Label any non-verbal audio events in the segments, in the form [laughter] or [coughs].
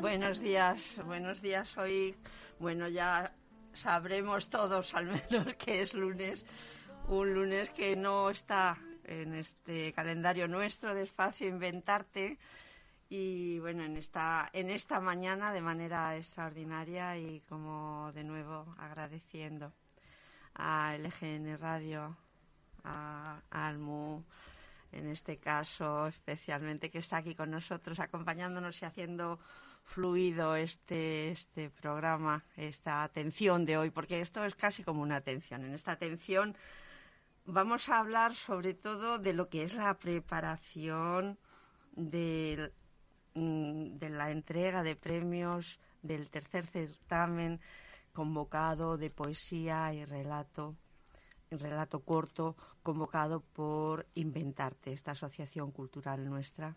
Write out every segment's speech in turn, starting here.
Buenos días, buenos días. Hoy, bueno, ya sabremos todos al menos que es lunes, un lunes que no está en este calendario nuestro de espacio Inventarte y bueno, en esta en esta mañana de manera extraordinaria y como de nuevo agradeciendo a LGN Radio, a, Almu, en este caso especialmente que está aquí con nosotros acompañándonos y haciendo fluido este este programa, esta atención de hoy, porque esto es casi como una atención. En esta atención vamos a hablar sobre todo de lo que es la preparación del mm, de la entrega de premios del tercer certamen convocado de poesía y relato relato corto convocado por Inventarte, esta asociación cultural nuestra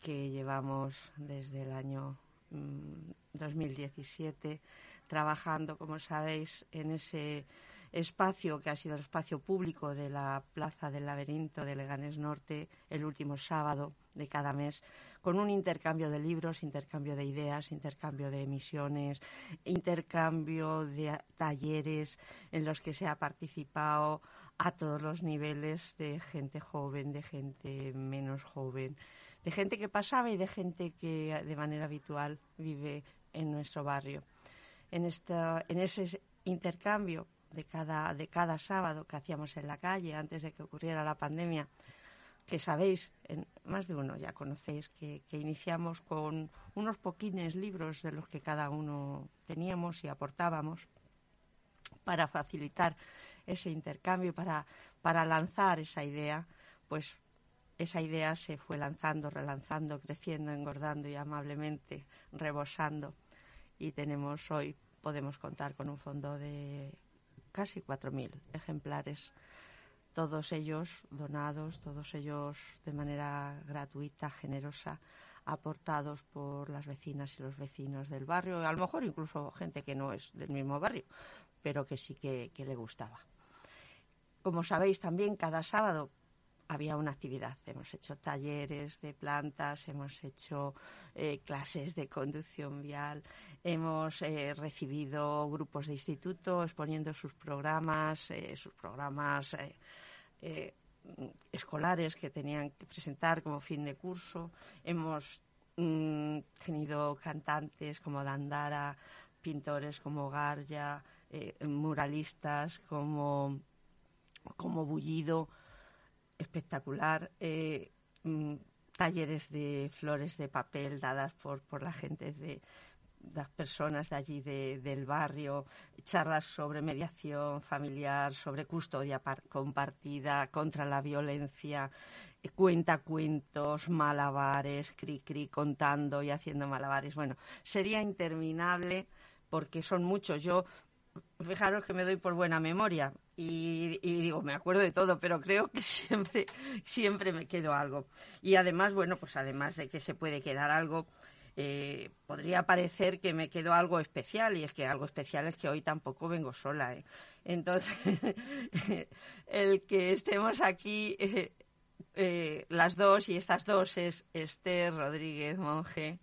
que llevamos desde el año mm, 2017 trabajando, como sabéis, en ese espacio que ha sido el espacio público de la Plaza del Laberinto de Leganés Norte el último sábado de cada mes, con un intercambio de libros, intercambio de ideas, intercambio de emisiones, intercambio de talleres en los que se ha participado a todos los niveles de gente joven, de gente menos joven, de gente que pasaba y de gente que de manera habitual vive en nuestro barrio. En, esta, en ese intercambio de cada, de cada sábado que hacíamos en la calle antes de que ocurriera la pandemia, que sabéis, más de uno ya conocéis, que, que, iniciamos con unos poquines libros de los que cada uno teníamos y aportábamos para facilitar ese intercambio, para, para lanzar esa idea, pues esa idea se fue lanzando, relanzando, creciendo, engordando y amablemente rebosando. Y tenemos hoy, podemos contar con un fondo de casi 4.000 ejemplares, todos ellos donados, todos ellos de manera gratuita, generosa, aportados por las vecinas y los vecinos del barrio, a lo mejor incluso gente que no es del mismo barrio, pero que sí que, que le gustaba. Como sabéis también, cada sábado había una actividad. Hemos hecho talleres de plantas, hemos hecho eh, clases de conducción vial, hemos eh, recibido grupos de instituto exponiendo sus programas, eh, sus programas escolares que tenían que presentar como fin de curso. Hemos mm, tenido cantantes como Dandara, pintores como Garja, muralistas como, como Bullido espectacular. Eh, mm, talleres de flores de papel dadas por, por la gente de las personas de allí de, del barrio, charlas sobre mediación familiar, sobre custodia compartida, contra la violencia, eh, cuenta cuentos, malabares, cri cri contando y haciendo malabares. Bueno, sería interminable porque son muchos. Yo fijaros que me doy por buena memoria y, y, digo, me acuerdo de todo, pero creo que [laughs] siempre, siempre me quedo algo. Y además, bueno, pues además de que se puede quedar algo, eh, podría parecer que me quedo algo especial y es que algo especial es que hoy tampoco vengo sola. ¿eh? Entonces, [laughs] el que estemos aquí eh, las dos y estas dos es Esther Rodríguez Monje.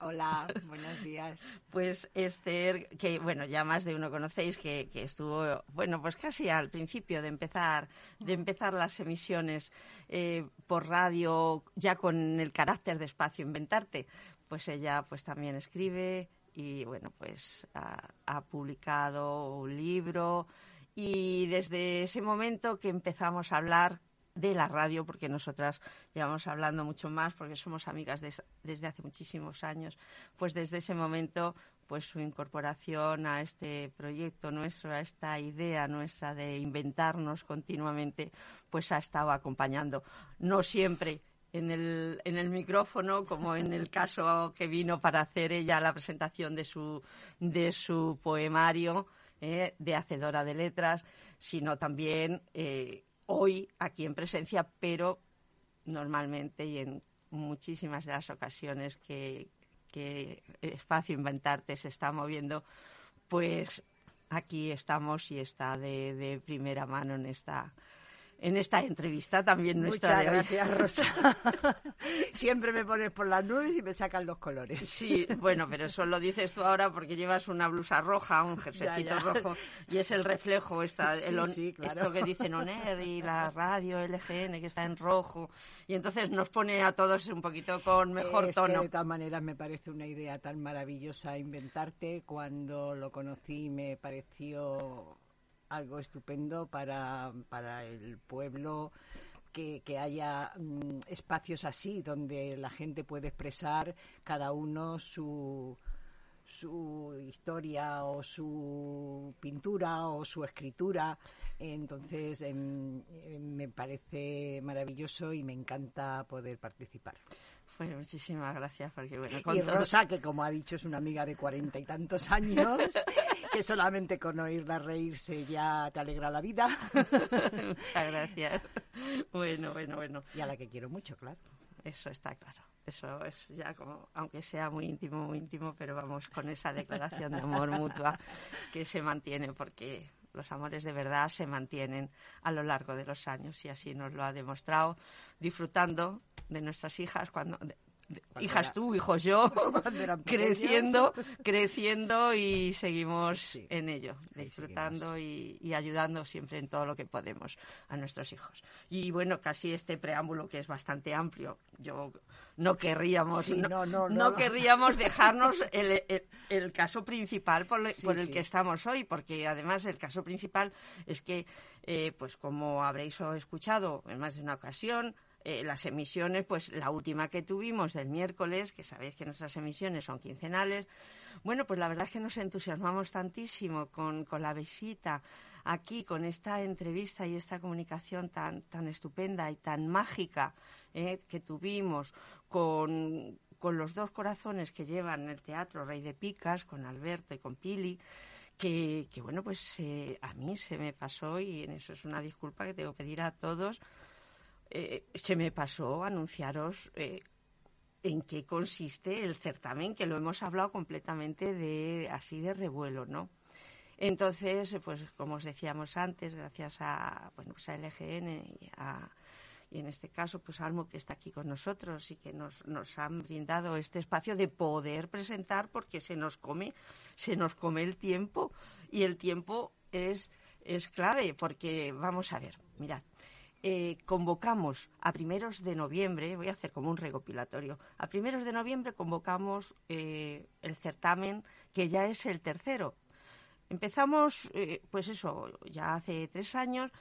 Hola, buenos días. [laughs] Pues Esther, que bueno, ya más de uno conocéis, que, que, estuvo, bueno, pues casi al principio de empezar, de empezar las emisiones eh, por radio, ya con el carácter de espacio inventarte, pues ella pues también escribe y bueno, pues ha, ha publicado un libro y desde ese momento que empezamos a hablar de la radio, porque nosotras llevamos hablando mucho más, porque somos amigas de, desde hace muchísimos años, pues desde ese momento pues su incorporación a este proyecto nuestro, a esta idea nuestra de inventarnos continuamente, pues ha estado acompañando. No siempre en el, en el micrófono, como en el caso que vino para hacer ella la presentación de su, de su poemario eh, de Hacedora de Letras, sino también eh, hoy aquí en presencia, pero normalmente y en muchísimas de las ocasiones que, Espacio Inventarte se está moviendo, pues aquí estamos y está de primera mano en esta en esta entrevista también nuestra. Muchas gracias, Rosa. [laughs] Siempre me pones por las nubes y me sacan los colores. Sí, bueno, pero eso lo dices tú ahora porque llevas una blusa roja, un jerseycito rojo y es el reflejo, esta, esto que dicen ONER y la radio LGN que está en rojo y entonces nos pone a todos un poquito con mejor tono. de todas maneras me parece una idea tan maravillosa inventarte. Cuando lo conocí me pareció algo estupendo para, para el pueblo. Que, que, haya mm, espacios así donde la gente puede expresar cada uno su, su historia o su pintura o su escritura. Entonces em, em, me parece maravilloso y me encanta poder participar. Pues muchísimas gracias, porque bueno, y Rosa, que como ha dicho es una amiga de cuarenta y tantos años, [laughs] que solamente con oírla reírse ya te alegra la vida. [laughs] Muchas gracias. Bueno, bueno, bueno. Y a la que quiero mucho, claro. Eso está claro. Eso es ya como, aunque sea muy íntimo, muy íntimo, pero vamos con esa declaración de amor mutua que se mantiene, porque los amores de verdad se mantienen a lo largo de los años y así nos lo ha demostrado disfrutando de nuestras hijas cuando hijas tú, hijos yo, [laughs] [laughs] creciendo, [laughs] creciendo y seguimos en ello, disfrutando y, ayudando siempre en todo lo que podemos a nuestros hijos. Y bueno, casi este preámbulo que es bastante amplio, yo no querríamos, no, querríamos dejarnos el, caso principal por, el que estamos hoy, porque además el caso principal es que, eh, pues como habréis escuchado en más de una ocasión, eh, las emisiones, pues la última que tuvimos del miércoles, que sabéis que nuestras emisiones son quincenales, bueno, pues la verdad es que nos entusiasmamos tantísimo con, con la visita aquí, con esta entrevista y esta comunicación tan, tan estupenda y tan mágica eh, que tuvimos con, con los dos corazones que llevan el teatro Rey de Picas, con Alberto y con Pili, que, que bueno, pues eh, a mí se me pasó y en eso es una disculpa que tengo que pedir a todos eh, se me pasó anunciaros eh, en qué consiste el certamen, que lo hemos hablado completamente de así de revuelo, ¿no? Entonces, pues como os decíamos antes, gracias a, bueno, pues a LGN y, a, y en este caso pues Almo que está aquí con nosotros y que nos, nos han brindado este espacio de poder presentar porque se nos come, se nos come el tiempo y el tiempo es, es clave porque vamos a ver, mirad, eh, convocamos a primeros de noviembre, voy a hacer como un recopilatorio, a primeros de noviembre convocamos eh, el certamen que ya es el tercero. Empezamos, eh, pues eso, ya hace tres años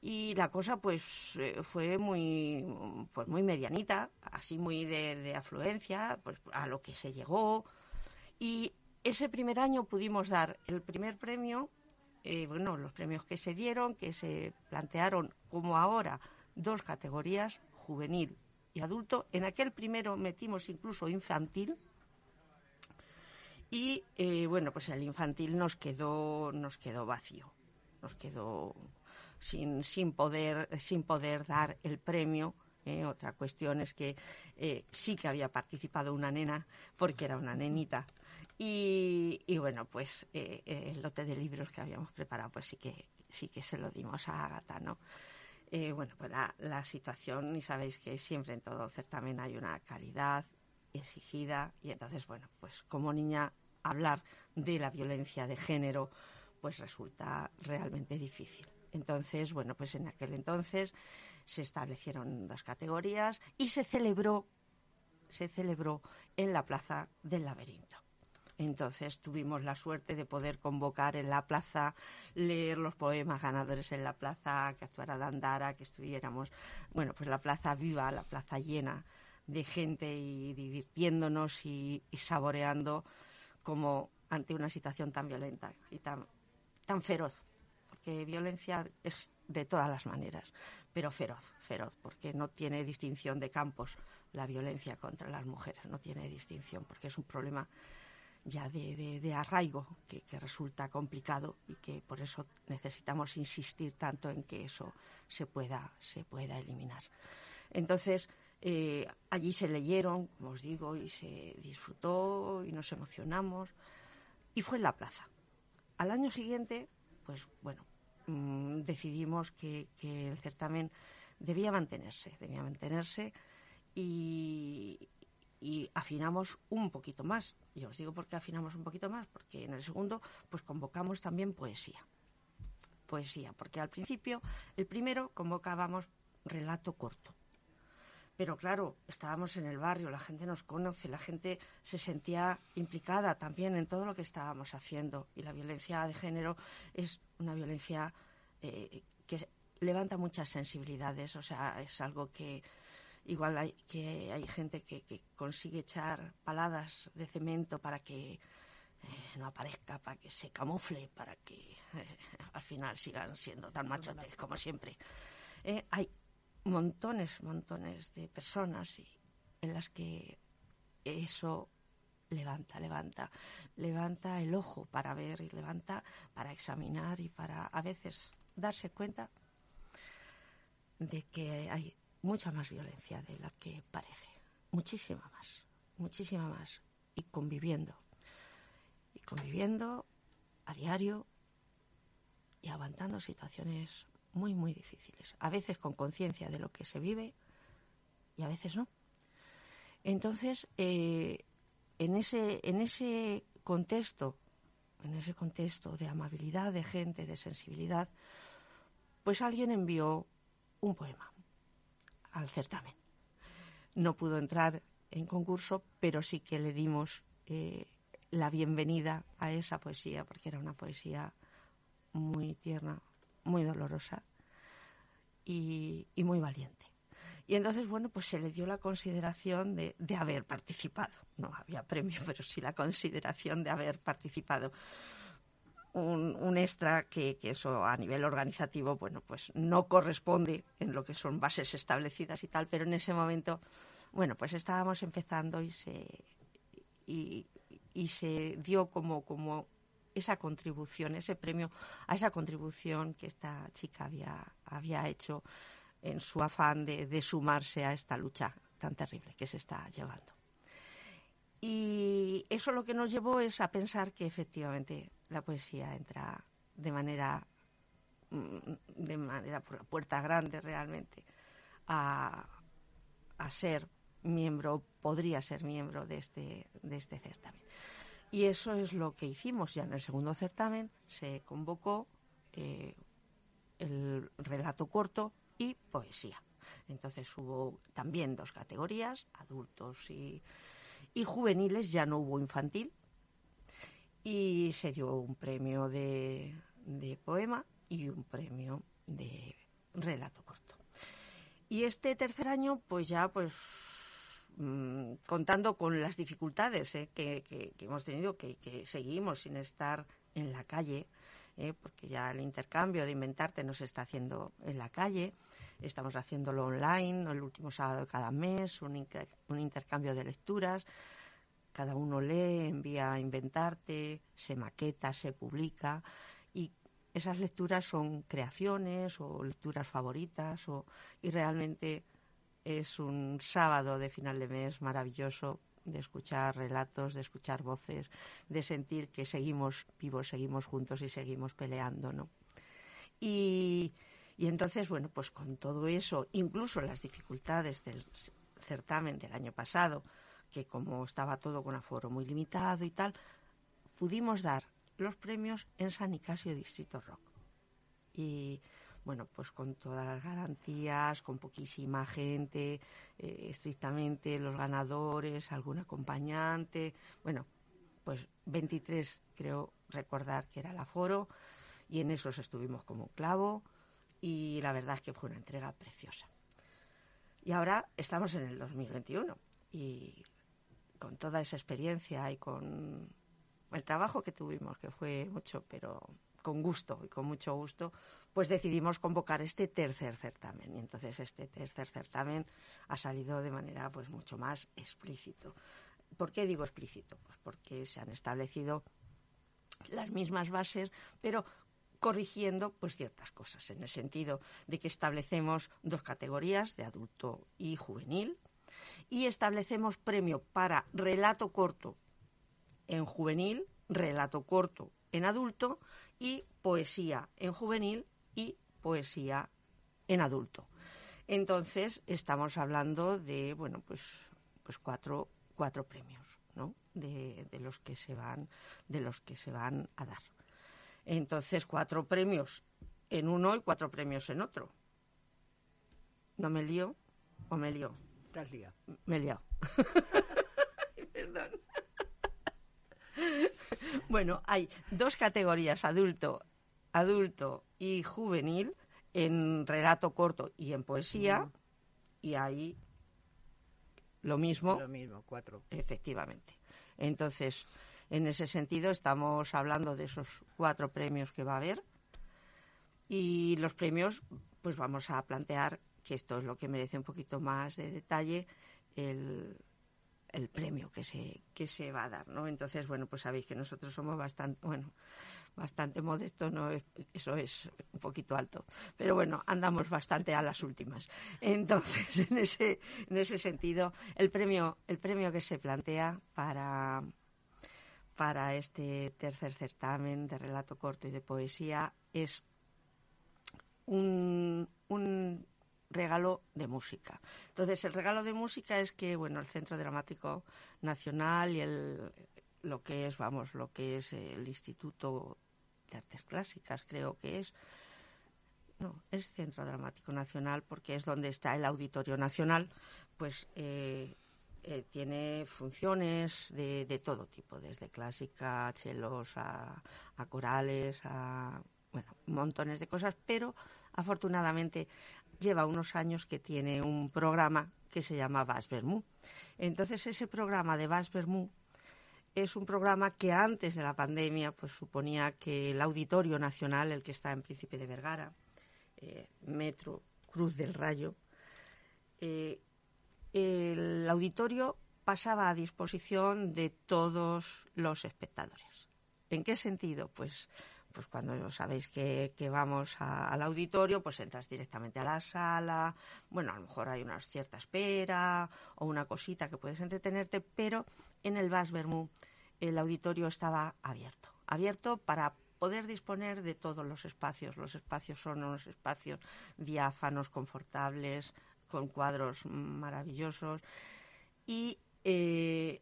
y la cosa pues fue muy, pues muy medianita, así muy de, de afluencia, pues a lo que se llegó y ese primer año pudimos dar el primer premio eh, bueno, los premios que se dieron, que se plantearon como ahora dos categorías, juvenil y adulto. En aquel primero metimos incluso infantil. Y eh, bueno, pues el infantil nos quedó, nos quedó vacío, nos quedó sin, sin, poder, sin poder dar el premio. Eh, otra cuestión es que sí que había participado una nena, porque era una nenita, y, bueno, pues eh, eh, el lote de libros que habíamos preparado, pues sí que, sí que se lo dimos a Agatha, ¿no? Eh, bueno, pues la, la, situación, y sabéis que siempre en todo certamen hay una calidad exigida, y entonces, bueno, pues como niña hablar de la violencia de género, pues resulta realmente difícil. Entonces, bueno, pues en aquel entonces se establecieron dos categorías y se celebró, se celebró en la Plaza del Laberinto. Entonces tuvimos la suerte de poder convocar en la plaza, leer los poemas ganadores en la plaza, que actuara Dandara, que estuviéramos, bueno, pues la plaza viva, la plaza llena de gente y divirtiéndonos y, saboreando como ante una situación tan violenta y tan, tan feroz, porque violencia es de todas las maneras, pero feroz, feroz, porque no tiene distinción de campos la violencia contra las mujeres, no tiene distinción, porque es un problema ya de, arraigo que, resulta complicado y que por eso necesitamos insistir tanto en que eso se pueda, se pueda eliminar. Entonces, eh, allí se leyeron, como os digo, y se disfrutó y nos emocionamos y fue en la plaza. Al año siguiente, pues bueno, mmm, decidimos que, el certamen debía mantenerse, debía mantenerse y afinamos un poquito más. Y os digo por qué afinamos un poquito más, porque en el segundo pues convocamos también poesía. Poesía, porque al principio, el primero convocábamos relato corto. Pero claro, estábamos en el barrio, la gente nos conoce, la gente se sentía implicada también en todo lo que estábamos haciendo. Y la violencia de género es una violencia eh, que levanta muchas sensibilidades, o sea, es algo que, igual hay, que hay gente que, que consigue echar paladas de cemento para que eh, no aparezca, para que se camufle, para que eh, al final sigan siendo tan machotes como siempre. Eh, hay montones, montones de personas y, en las que eso levanta, levanta, levanta el ojo para ver y levanta para examinar y para a veces darse cuenta de que hay mucha más violencia de la que parece, muchísima más, muchísima más, y conviviendo, y conviviendo a diario y aguantando situaciones muy, muy difíciles, a veces con conciencia de lo que se vive y a veces no. Entonces, eh, en, ese, en ese contexto, en ese contexto de amabilidad de gente, de sensibilidad, pues alguien envió un poema al certamen. No pudo entrar en concurso, pero sí que le dimos eh, la bienvenida a esa poesía, porque era una poesía muy tierna, muy dolorosa y, muy valiente. Y entonces, bueno, pues se le dio la consideración de, de haber participado. No había premio, [laughs] pero sí la consideración de haber participado un, extra que, eso a nivel organizativo, bueno, pues no corresponde en lo que son bases establecidas y tal, pero en ese momento, bueno, pues estábamos empezando y se, y, se dio como, como esa contribución, ese premio a esa contribución que esta chica había, había hecho en su afán de sumarse a esta lucha tan terrible que se está llevando. Y eso lo que nos llevó es a pensar que efectivamente la poesía entra de manera mm, de manera por la puerta grande realmente a, a ser miembro, podría ser miembro de este, de este certamen. Y eso es lo que hicimos ya en el segundo certamen, se convocó eh, el relato corto y poesía. Entonces hubo también dos categorías, adultos y, y juveniles, ya no hubo infantil, y se dio un premio de, de poema y un premio de relato corto. Y este tercer año, pues ya, pues mmm, contando con las dificultades eh, que, que, que, hemos tenido, que, que, seguimos sin estar en la calle, eh, porque ya el intercambio de inventarte no se está haciendo en la calle, estamos haciéndolo online, el último sábado de cada mes, un, un intercambio de lecturas, cada uno lee, envía a inventarte, se maqueta, se publica y esas lecturas son creaciones o lecturas favoritas o, y realmente es un sábado de final de mes maravilloso de escuchar relatos, de escuchar voces, de sentir que seguimos vivos, seguimos juntos y seguimos peleando, ¿no? Y, y entonces, bueno, pues con todo eso, incluso las dificultades del certamen del año pasado, que como estaba todo con aforo muy limitado y tal, pudimos dar los premios en San Nicasio Distrito Rock. Y bueno, pues con todas las garantías, con poquísima gente, eh, estrictamente los ganadores, algún acompañante, bueno, pues 23 creo recordar que era el aforo y en esos estuvimos como un clavo y la verdad es que fue una entrega preciosa. Y ahora estamos en el 2021 y con toda esa experiencia y con el trabajo que tuvimos, que fue mucho, pero con gusto y con mucho gusto, pues decidimos convocar este tercer certamen. Y entonces este tercer certamen ha salido de manera pues mucho más explícito. ¿Por qué digo explícito? Pues porque se han establecido las mismas bases, pero corrigiendo pues ciertas cosas en el sentido de que establecemos dos categorías de adulto y juvenil y establecemos premio para relato corto en juvenil, relato corto en adulto y poesía en juvenil y poesía en adulto. Entonces estamos hablando de bueno pues pues cuatro cuatro premios, ¿no? De, de los que se van de los que se van a dar. Entonces cuatro premios en uno y cuatro premios en otro. ¿No me lío o me lío? Te has liado. Me he liado. [laughs] Perdón. [laughs] bueno, hay dos categorías, adulto, adulto y juvenil, en relato corto y en poesía, y hay lo mismo, Lo mismo, cuatro. efectivamente. Entonces, en ese sentido, estamos hablando de esos cuatro premios que va a haber. Y los premios, pues vamos a plantear que esto es lo que merece un poquito más de detalle, el, el premio que se, que se va a dar, ¿no? Entonces, bueno, pues sabéis que nosotros somos bastante, bueno, bastante modestos, ¿no? Es- Eso es un poquito alto. Pero bueno, andamos bastante a las últimas. Entonces, [laughs] en ese, en ese sentido, el premio, el premio que se plantea para, para este tercer certamen de relato corto y de poesía es un, un regalo de música. Entonces, el regalo de música es que, bueno, el Centro Dramático Nacional y el, lo que es, vamos, lo que es el Instituto de Artes Clásicas, creo que es, no, es Centro Dramático Nacional porque es donde está el Auditorio Nacional, pues eh, eh, tiene funciones de, de todo tipo, desde clásica, chelos, a, a corales, a bueno, montones de cosas, pero afortunadamente lleva unos años que tiene un programa que se llama Bas Bermú. Entonces ese programa de Bas Bermú es un programa que antes de la pandemia pues suponía que el Auditorio Nacional, el que está en Príncipe de Vergara, eh, Metro Cruz del Rayo, eh, el auditorio pasaba a disposición de todos los espectadores. ¿En qué sentido? Pues, pues cuando sabéis que, que vamos al auditorio, pues entras directamente a la sala, bueno, a lo mejor hay una cierta espera o una cosita que puedes entretenerte, pero en el Bas Bermú el auditorio estaba abierto, abierto para poder disponer de todos los espacios. Los espacios son unos espacios diáfanos, confortables, con cuadros maravillosos. Y eh,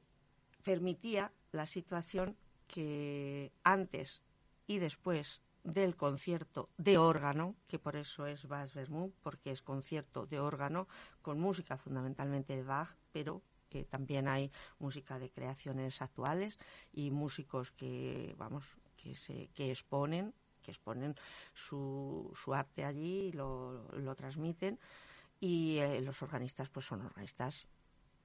permitía la situación que antes y después del concierto de órgano, que por eso es Bas Bermú, porque es concierto de órgano con música fundamentalmente de Bach, pero eh, también hay música de creaciones actuales y músicos que, vamos, que se que exponen, que exponen su, su arte allí y lo, lo transmiten y eh, los organistas pues son organistas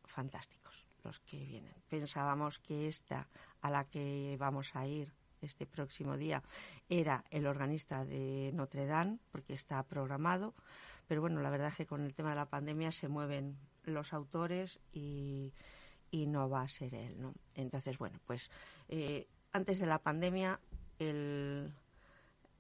fantásticos los que vienen. Pensábamos que esta a la que vamos a ir este próximo día era el organista de Notre Dame porque está programado, pero bueno, la verdad es que con el tema de la pandemia se mueven los autores y, y no va a ser él, ¿no? Entonces, bueno, pues eh, antes de la pandemia el,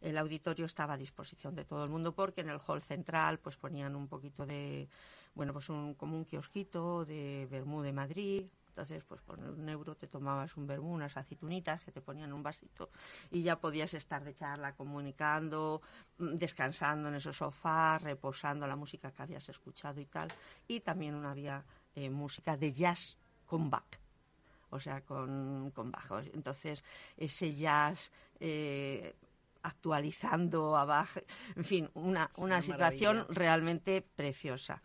el auditorio estaba a disposición de todo el mundo porque en el hall central pues ponían un poquito de bueno pues un, como un kiosquito de vermú de Madrid. Entonces pues por un euro te tomabas un vermú unas aceitunitas que te ponían un vasito y ya podías estar de charla comunicando mm, descansando en esos sofás reposando la música que habías escuchado y tal. Y también una había eh, música de jazz con Bach. O sea, con, con bajos. Entonces, ese jazz eh, actualizando a Bach, en fin, una, una Una situación maravilla. realmente preciosa.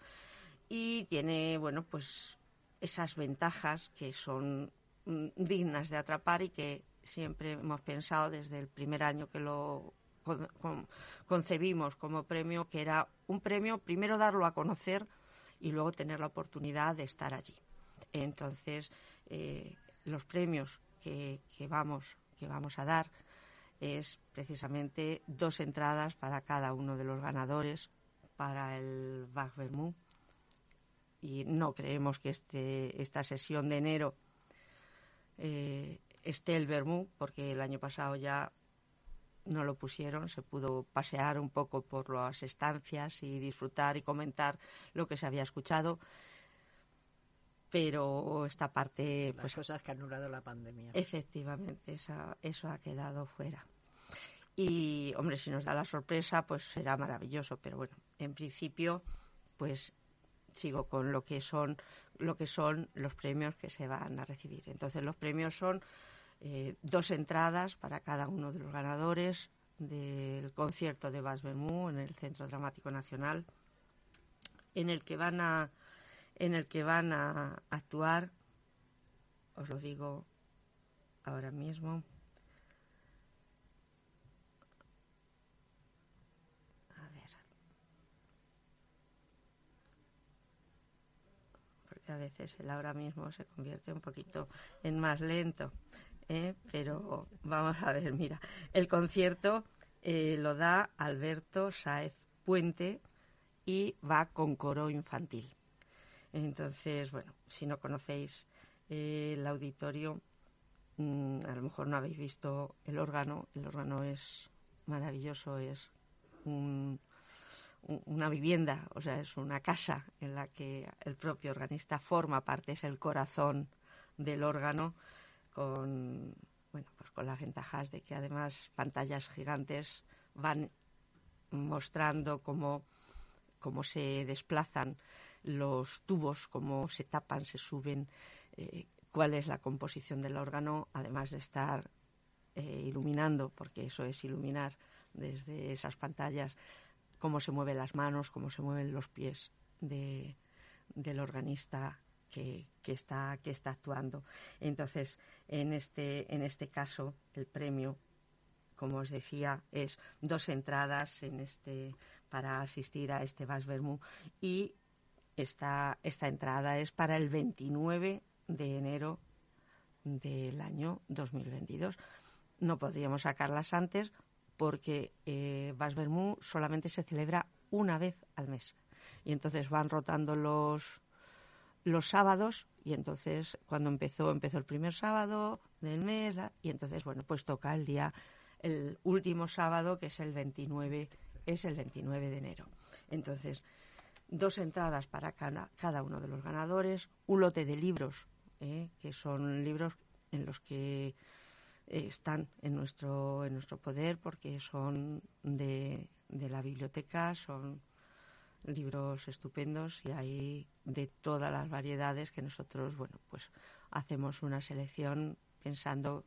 Y tiene, bueno, pues esas ventajas que son mm, dignas de atrapar y que siempre hemos pensado desde el primer año que lo con- con- concebimos como premio, que era un premio, primero darlo a conocer y luego tener la oportunidad de estar allí. Entonces, eh, los premios que, que vamos, que vamos a dar es precisamente dos entradas para cada uno de los ganadores para el Bach Y no creemos que este, esta sesión de enero eh, esté el Bermú, porque el año pasado ya no lo pusieron, se pudo pasear un poco por las estancias y disfrutar y comentar lo que se había escuchado. Pero esta parte. Las pues, cosas que ha anulado la pandemia. Efectivamente, eso ha quedado fuera. Y, hombre, si nos da la sorpresa, pues será maravilloso. Pero bueno, en principio, pues sigo con lo que son lo que son los premios que se van a recibir. Entonces, los premios son eh, dos entradas para cada uno de los ganadores del concierto de Bas en el Centro Dramático Nacional, en el que van a en el que van a actuar, os lo digo ahora mismo. Porque a veces el ahora mismo se convierte un poquito en más lento. ¿eh? pero vamos a ver, mira, el concierto eh, lo da Alberto Sáez Puente y va con coro infantil. Entonces, bueno, si no conocéis eh, el auditorio, mm, a lo mejor no habéis visto el órgano. El órgano es maravilloso, es una vivienda, o sea, es una casa en la que el propio organista forma parte, es el corazón del órgano con bueno pues con las ventajas de que además pantallas gigantes van mostrando cómo, cómo se desplazan los tubos, cómo se tapan, se suben, eh, cuál es la composición del órgano, además de estar eh, iluminando, porque eso es iluminar desde esas pantallas, cómo se mueven las manos, cómo se mueven los pies de, del organista que, está, que está actuando. Entonces, en este, en este caso, el premio, como os decía, es dos entradas en este, para asistir a este Bas Bermú y esta, esta entrada es para el 29 de enero del año 2022. No podríamos sacarlas antes porque eh, Bas Bermú solamente se celebra una vez al mes. Y entonces van rotando los, los sábados y entonces cuando empezó empezó el primer sábado del mes y entonces bueno pues toca el día el último sábado que es el 29 es el 29 de enero entonces dos entradas para cada, uno de los ganadores un lote de libros ¿eh? que son libros en los que eh, están en nuestro en nuestro poder porque son de, de la biblioteca son libros estupendos y hay de todas las variedades que nosotros, bueno, pues hacemos una selección pensando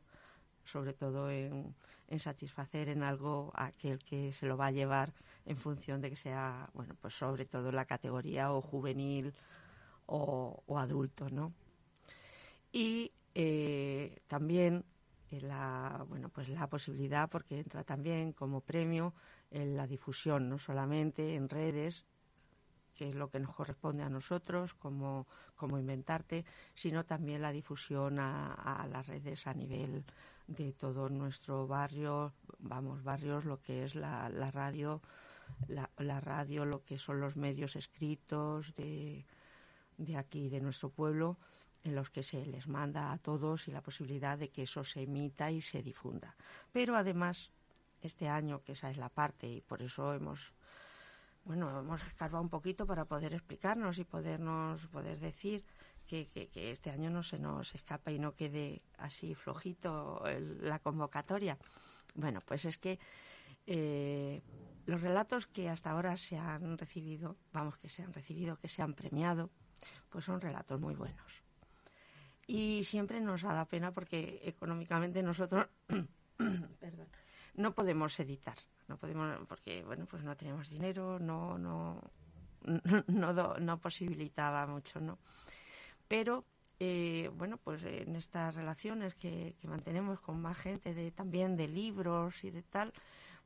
sobre todo en, satisfacer en algo a aquel que se lo va a llevar en función de que sea, bueno, pues sobre todo la categoría o juvenil o, adulto, ¿no? Y eh, también eh, la, bueno, pues la posibilidad, porque entra también como premio en la difusión, no solamente en redes, que es lo que nos corresponde a nosotros como, inventarte, sino también la difusión a, las redes a nivel de todo nuestro barrio, vamos, barrios, lo que es la, radio, la, radio, lo que son los medios escritos de, de aquí, de nuestro pueblo, en los que se les manda a todos y la posibilidad de que eso se emita y se difunda. Pero además, este año, que esa es la parte, y por eso hemos bueno, hemos escarbado un poquito para poder explicarnos y podernos poder decir que, este año no se nos escapa y no quede así flojito la convocatoria. Bueno, pues es que eh, los relatos que hasta ahora se han recibido, vamos, que se han recibido, que se han premiado, pues son relatos muy buenos. Y siempre nos da pena porque económicamente nosotros, [coughs] no podemos editar no podemos porque bueno pues no tenemos dinero no no [laughs] no, no, posibilitaba mucho no pero eh, bueno pues en estas relaciones que, mantenemos con más gente de también de libros y de tal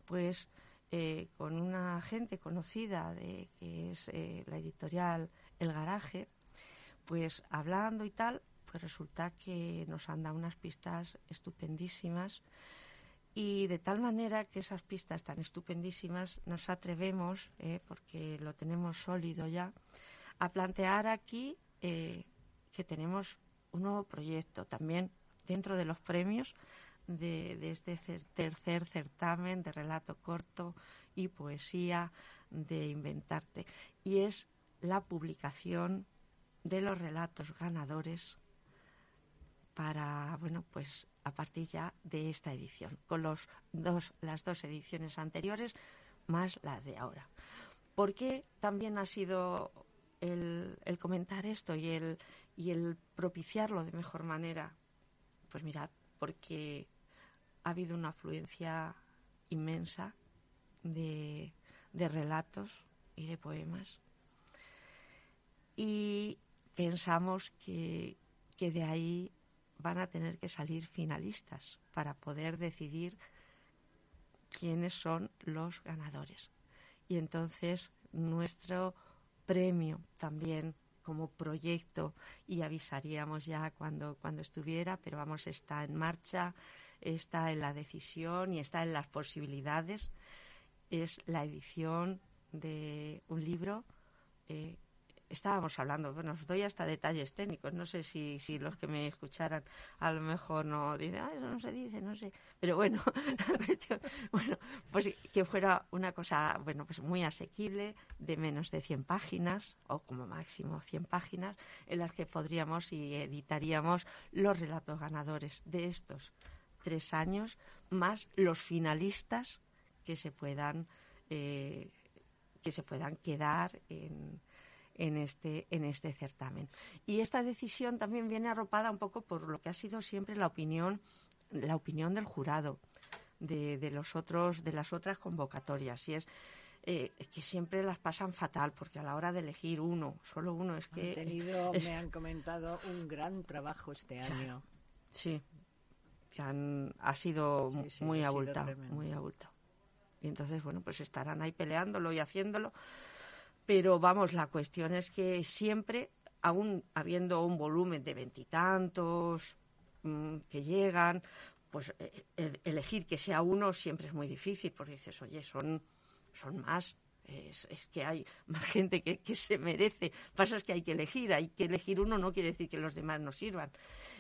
pues eh, con una gente conocida de que es eh, la editorial El Garaje pues hablando y tal pues resulta que nos han dado unas pistas estupendísimas. Y de tal manera que esas pistas tan estupendísimas nos atrevemos, porque lo tenemos sólido ya, a plantear aquí que tenemos un nuevo proyecto también dentro de los premios de, este cer- tercer certamen de relato corto y poesía de Inventarte. Y es la publicación de los relatos ganadores para, bueno, pues a partir ya de esta edición, con los dos, las dos ediciones anteriores más las de ahora. ¿Por qué también ha sido el comentar esto y el, y el propiciarlo de mejor manera? Pues mirad, porque ha habido una afluencia inmensa de, de relatos y de poemas. Y pensamos que, que de ahí van a tener que salir finalistas para poder decidir quiénes son los ganadores. Y entonces nuestro premio también como proyecto y avisaríamos ya cuando, cuando estuviera, pero vamos, está en marcha, está en la decisión y está en las posibilidades. Es la edición de un libro. eh, estábamos hablando, bueno, os doy hasta detalles técnicos, no sé si, si los que me escucharan a lo mejor no dicen, ah, eso no se dice, no sé, pero bueno, [laughs] bueno, pues que fuera una cosa, bueno, pues muy asequible, de menos de 100 páginas, o como máximo 100 páginas, en las que podríamos y editaríamos los relatos ganadores de estos tres años, más los finalistas que se puedan, eh, que se puedan quedar en en este, en este certamen. Y esta decisión también viene arropada un poco por lo que ha sido siempre la opinión, la opinión del jurado de, de los otros, de las otras convocatorias. Y es eh, que siempre las pasan fatal, porque a la hora de elegir uno, solo uno, es que. Han tenido, [laughs] es- me han comentado, un gran trabajo este año. Sí, que han- ha sido Sí, sí, muy ha abultado, muy abultado. Y entonces, bueno, pues estarán ahí peleándolo y haciéndolo. Pero vamos, la cuestión es que siempre, aún habiendo un volumen de veintitantos mm, que llegan, pues eh, el- elegir que sea uno siempre es muy difícil, porque dices, oye, son, son más. Es, es que hay más gente que, que se merece. Pasa es que hay que elegir, hay que elegir uno, no quiere decir que los demás no sirvan.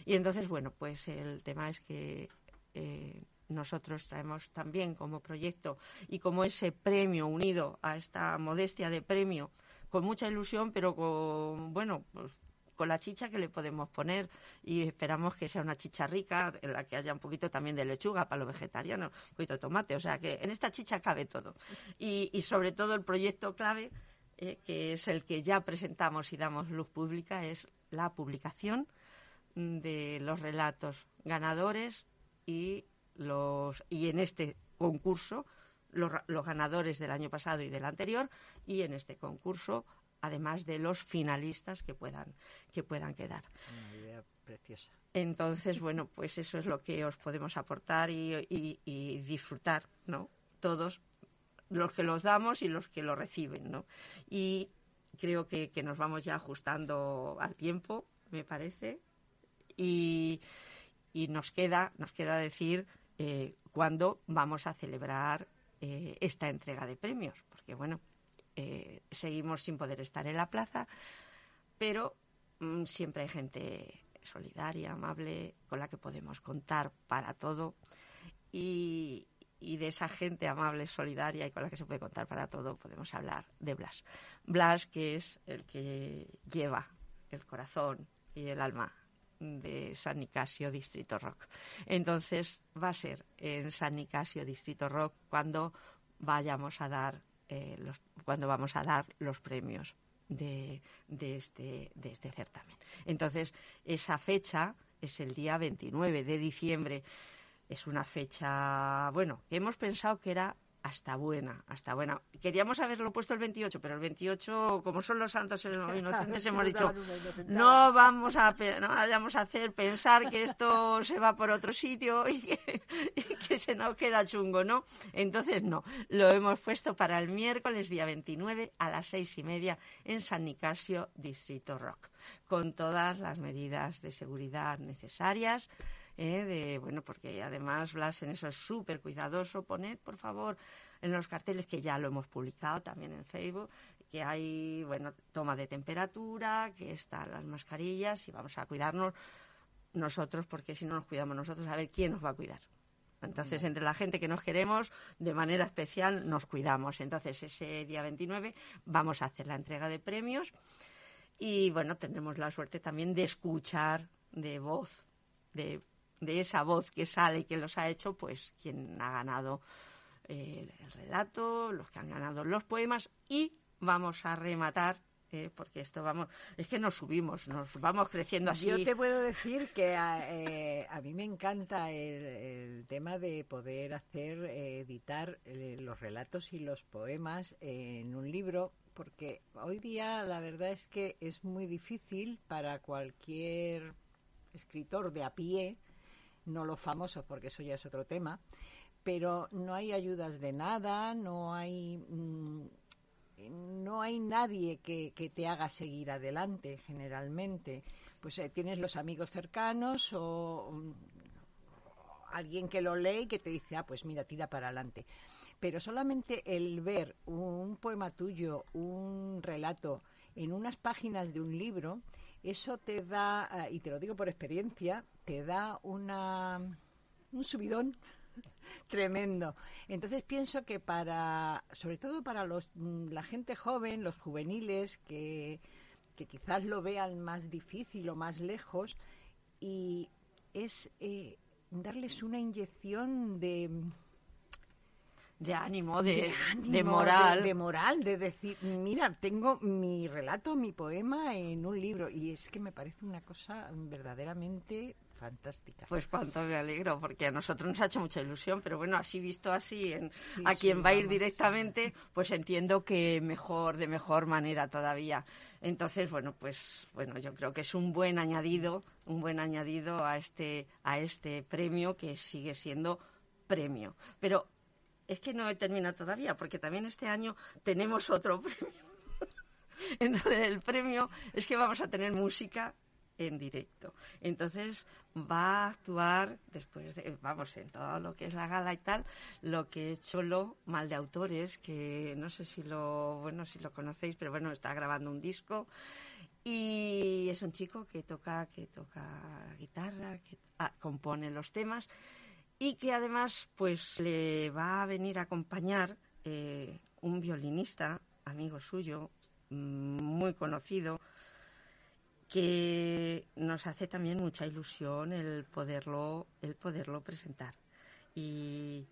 Y entonces, bueno, pues el tema es que eh, nosotros traemos también como proyecto y como ese premio unido a esta modestia de premio, con mucha ilusión, pero con, bueno, pues con la chicha que le podemos poner y esperamos que sea una chicha rica en la que haya un poquito también de lechuga para los vegetarianos, un poquito de tomate, o sea que en esta chicha cabe todo. Y, sobre todo el proyecto clave, eh, que es el que ya presentamos y damos luz pública, es la publicación de los relatos ganadores y los y en este concurso los, los ganadores del año pasado y del anterior y en este concurso además de los finalistas que puedan que puedan quedar. Una idea preciosa. entonces bueno pues eso es lo que os podemos aportar y, y- y disfrutar no todos los que los damos y los que lo reciben no y creo que, que nos vamos ya ajustando al tiempo me parece y, y nos queda nos queda decir eh, cuándo vamos a celebrar eh, esta entrega de premios porque bueno eh, seguimos sin poder estar en la plaza pero mm, siempre hay gente solidaria amable con la que podemos contar para todo y, y de esa gente amable, solidaria y con la que se puede contar para todo podemos hablar de Blas. Blas, que es el que lleva el corazón y el alma de San Nicasio Distrito Rock. Entonces va a ser en San Nicasio Distrito Rock cuando vayamos a dar eh, los, cuando vamos a dar los premios de, de este, de este certamen. Entonces, esa fecha es el día 29 de diciembre. Es una fecha, bueno, hemos pensado que era hasta buena, hasta buena. Queríamos haberlo puesto el 28, pero el 28, como son los santos inocentes, [laughs] hemos dicho, no vamos a, no vayamos a hacer pensar que esto [laughs] se va por otro sitio [laughs] y que, se nos queda chungo, ¿no? Entonces, no, lo hemos puesto para el miércoles día 29 a las seis y media en San Nicasio, Distrito Rock, con todas las medidas de seguridad necesarias ¿eh? de, bueno, porque además Blas en eso es súper cuidadoso. Poned, por favor, en los carteles que ya lo hemos publicado también en Facebook, que hay, bueno, toma de temperatura, que están las mascarillas y vamos a cuidarnos nosotros, porque si no nos cuidamos nosotros, a ver quién nos va a cuidar. Entonces, entre la gente que nos queremos, de manera especial nos cuidamos. Entonces, ese día 29 vamos a hacer la entrega de premios y, bueno, tendremos la suerte también de escuchar de voz de de esa voz que sale y que los ha hecho, pues quien ha ganado eh, el relato, los que han ganado los poemas y vamos a rematar eh, porque esto vamos, es que nos subimos, nos vamos creciendo así. Yo te puedo decir que a, eh, mí me encanta el, tema de poder hacer, editar los relatos y los poemas en un libro, porque hoy día la verdad es que es muy difícil para cualquier escritor de a pie no los famosos, porque eso ya es otro tema, pero no hay ayudas de nada, no hay, mm, no hay nadie que, te haga seguir adelante generalmente. Pues eh, tienes los amigos cercanos o, mm, alguien que lo lee y que te dice, ah, pues mira, tira para adelante. Pero solamente el ver un poema tuyo, un relato en unas páginas de un libro, eso te da, ah, y te lo digo por experiencia, te da una, un subidón [laughs] tremendo. Entonces pienso que para, sobre todo para los, la gente joven, los juveniles, que, que quizás lo vean más difícil o más lejos, y es eh, darles una inyección de de ánimo, de, de, moral. De, moral, de decir, mira, tengo mi relato, mi poema en un libro. Y es que me parece una cosa verdaderamente fantástica. Pues cuánto me alegro, porque a nosotros nos ha hecho mucha ilusión, pero bueno, así visto así, en, a quien va a ir directamente, pues entiendo que mejor, de mejor manera todavía. Entonces, bueno, pues bueno, yo creo que es un buen añadido, un buen añadido a este, a este premio que sigue siendo premio. Pero es que no he terminado todavía, porque también este año tenemos otro [laughs] premio. Entonces, el premio es que vamos a tener música en directo. Entonces va a actuar después de, vamos, en todo lo que es la gala y tal, lo que hecho lo Mal de Autores, que no sé si lo, bueno, si lo conocéis, pero bueno, está grabando un disco y es un chico que toca, que toca guitarra, que ah, compone los temas y que además pues le va a venir a acompañar eh, un violinista, amigo suyo, mm, muy conocido, que nos hace también mucha ilusión el poderlo, el poderlo presentar. Y,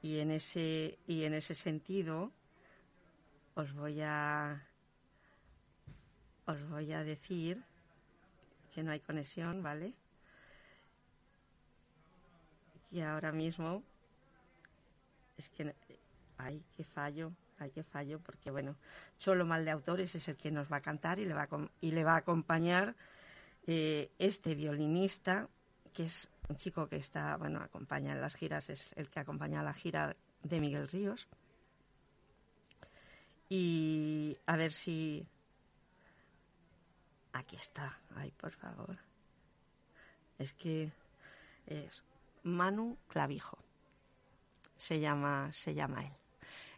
y, en ese, y en ese sentido os voy a os voy a decir que no hay conexión, ¿vale? Y ahora mismo es que hay que fallo, hay que fallo, porque bueno, Cholo Mal de Autores es el que nos va a cantar y le va a, y le va a acompañar eh, este violinista, que es un chico que está, bueno, acompaña en las giras, es el que acompaña a la gira de Miguel Ríos. Y a ver si... Aquí está, ay, por favor. Es que es Manu Clavijo. Se llama, se llama él.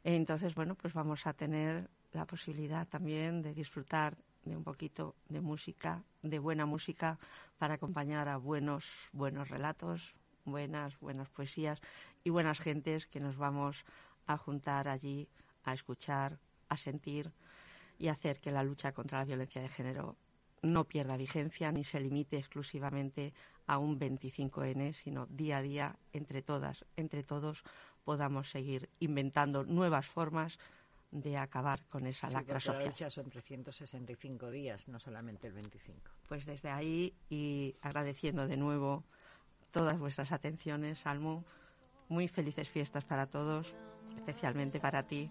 Entonces, bueno, pues vamos a tener la posibilidad también de disfrutar de un poquito de música, de buena música, para acompañar a buenos, buenos relatos, buenas, buenas poesías y buenas gentes que nos vamos a juntar allí a escuchar, a sentir y hacer que la lucha contra la violencia de género no pierda vigencia ni se limite exclusivamente a un 25N, sino día a día, entre todas, entre todos, podamos seguir inventando nuevas formas de acabar con esa lacra social. La lucha son 365 días, no solamente el 25. Pues desde ahí y agradeciendo de nuevo todas vuestras atenciones, Salmo, muy felices fiestas para todos especialmente para ti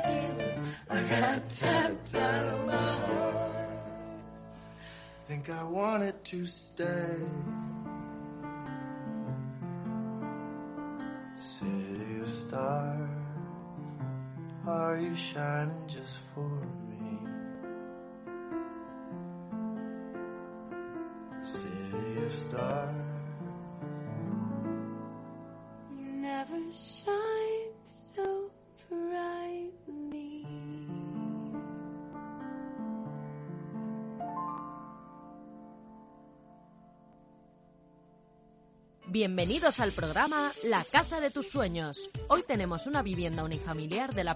got tapped out of my heart. Think I wanted to stay. City of stars, are you shining just for me? City of stars. You never shine Bienvenidos al programa La Casa de tus Sueños. Hoy tenemos una vivienda unifamiliar de la